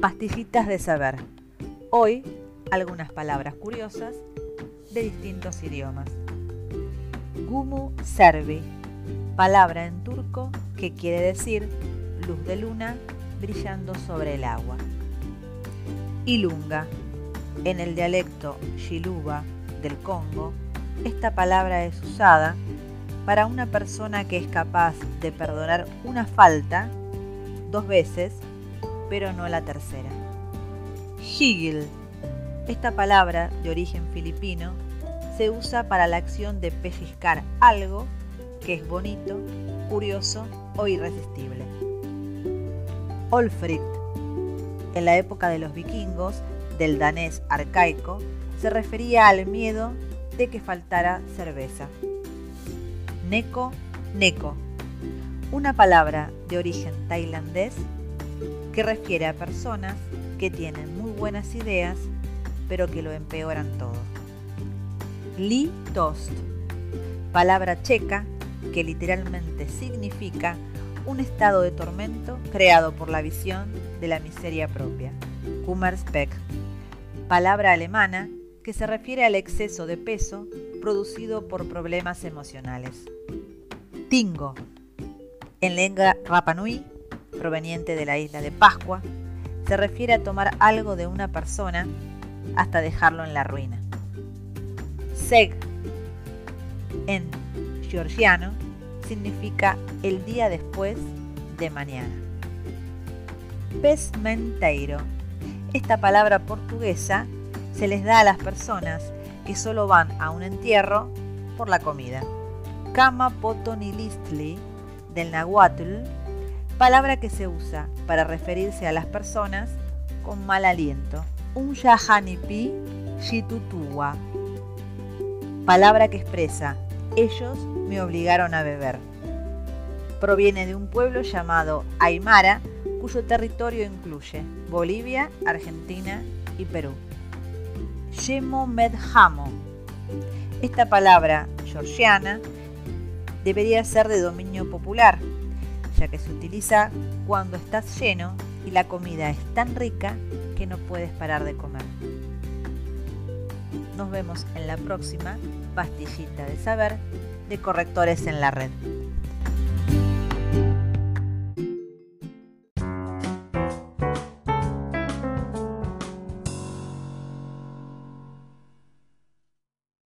Pastillitas de saber. Hoy algunas palabras curiosas de distintos idiomas. Gumu servi, palabra en turco que quiere decir luz de luna brillando sobre el agua. Ilunga, en el dialecto Shiluba del Congo, esta palabra es usada para una persona que es capaz de perdonar una falta dos veces, pero no la tercera. Higil. Esta palabra, de origen filipino, se usa para la acción de pellizcar algo que es bonito, curioso o irresistible. Olfric. En la época de los vikingos, del danés arcaico, se refería al miedo de que faltara cerveza. Neko, neko. Una palabra de origen tailandés que refiere a personas que tienen muy buenas ideas, pero que lo empeoran todo. Li Tost, palabra checa que literalmente significa un estado de tormento creado por la visión de la miseria propia. Kummerspeck, palabra alemana que se refiere al exceso de peso producido por problemas emocionales. Tingo, en lengua Rapanui, proveniente de la isla de Pascua, se refiere a tomar algo de una persona hasta dejarlo en la ruina. Seg, en georgiano, significa el día después de mañana. Pesmenteiro. Esta palabra portuguesa se les da a las personas que solo van a un entierro por la comida. Kama potonilistli del nahuatl, palabra que se usa para referirse a las personas con mal aliento. Un yahanipi shitutua, palabra que expresa ellos me obligaron a beber. Proviene de un pueblo llamado Aymara, cuyo territorio incluye Bolivia, Argentina y Perú. Yemo Medhamo. Esta palabra georgiana debería ser de dominio popular, ya que se utiliza cuando estás lleno y la comida es tan rica que no puedes parar de comer. Nos vemos en la próxima pastillita de saber de correctores en la red.